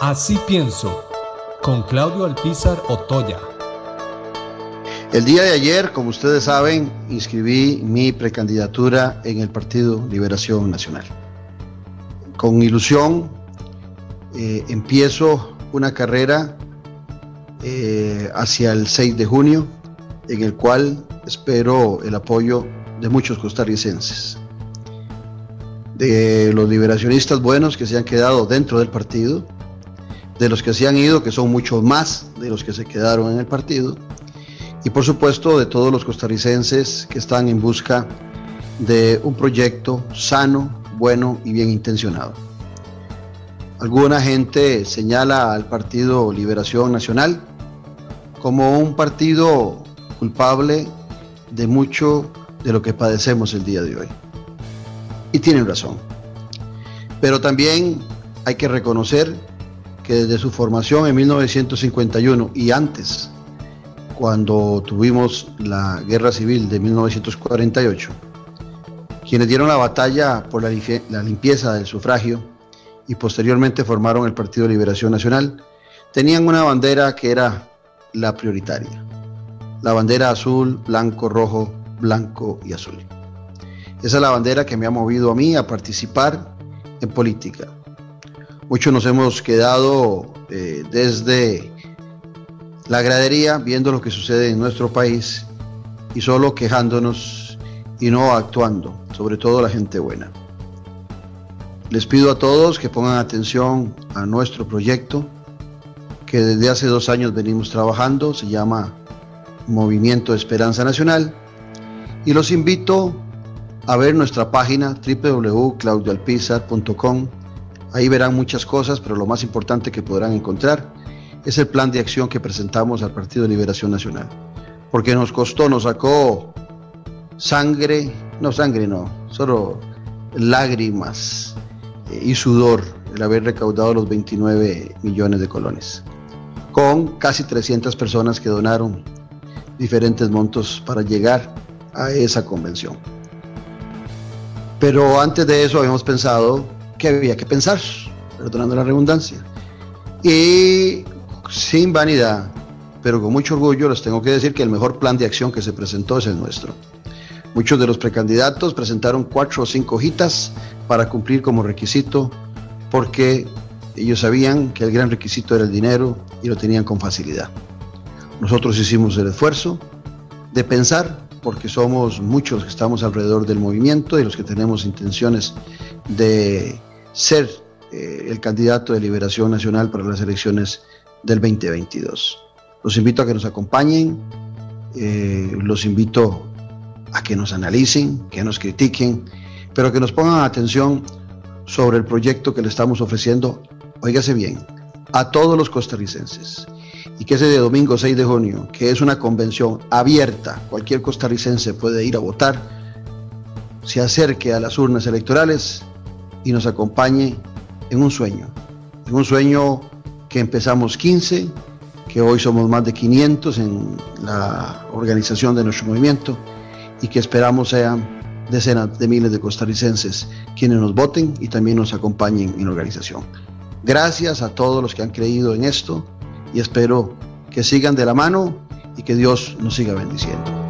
Así pienso, con Claudio Alpizar Otoya. El día de ayer, como ustedes saben, inscribí mi precandidatura en el Partido Liberación Nacional. Con ilusión eh, empiezo una carrera eh, hacia el 6 de junio, en el cual espero el apoyo de muchos costarricenses, de los liberacionistas buenos que se han quedado dentro del partido, de los que se han ido, que son muchos más de los que se quedaron en el partido, y por supuesto de todos los costarricenses que están en busca de un proyecto sano, bueno y bien intencionado. Alguna gente señala al Partido Liberación Nacional como un partido culpable de mucho de lo que padecemos el día de hoy. Y tienen razón. Pero también hay que reconocer que desde su formación en 1951 y antes, cuando tuvimos la guerra civil de 1948, quienes dieron la batalla por la, limpieza del sufragio y posteriormente formaron el Partido Liberación Nacional, tenían una bandera que era la prioritaria, la bandera azul, blanco, rojo, blanco y azul. Esa es la bandera que me ha movido a mí a participar en política. Muchos nos hemos quedado eh, desde la gradería viendo lo que sucede en nuestro país y solo quejándonos y no actuando, sobre todo la gente buena. Les pido a todos que pongan atención a nuestro proyecto que desde hace dos años venimos trabajando, se llama Movimiento Esperanza Nacional y los invito a ver nuestra página www.claudioalpizar.com. Ahí verán muchas cosas, pero lo más importante que podrán encontrar es el plan de acción que presentamos al Partido de Liberación Nacional. Porque nos costó, nos sacó sangre, no sangre no, solo lágrimas eh, y sudor el haber recaudado los 29 millones de colones, con casi 300 personas que donaron diferentes montos para llegar a esa convención. Pero antes de eso habíamos pensado que había que pensar, perdonando la redundancia. Y sin vanidad, pero con mucho orgullo les tengo que decir que el mejor plan de acción que se presentó es el nuestro. Muchos de los precandidatos presentaron cuatro o cinco hojitas para cumplir como requisito porque ellos sabían que el gran requisito era el dinero y lo tenían con facilidad. Nosotros hicimos el esfuerzo de pensar porque somos muchos que estamos alrededor del movimiento y los que tenemos intenciones de ser eh, el candidato de Liberación Nacional para las elecciones del 2022. Los invito a que nos acompañen, eh, los invito a que nos analicen, que nos critiquen, pero que nos pongan atención sobre el proyecto que le estamos ofreciendo, óigase bien, a todos los costarricenses y que ese de domingo 6 de junio, que es una convención abierta, cualquier costarricense puede ir a votar, se acerque a las urnas electorales y nos acompañe en un sueño, en un sueño que empezamos 15, que hoy somos más de 500 en la organización de nuestro movimiento y que esperamos sean decenas de miles de costarricenses quienes nos voten y también nos acompañen en la organización. Gracias a todos los que han creído en esto y espero que sigan de la mano y que Dios nos siga bendiciendo.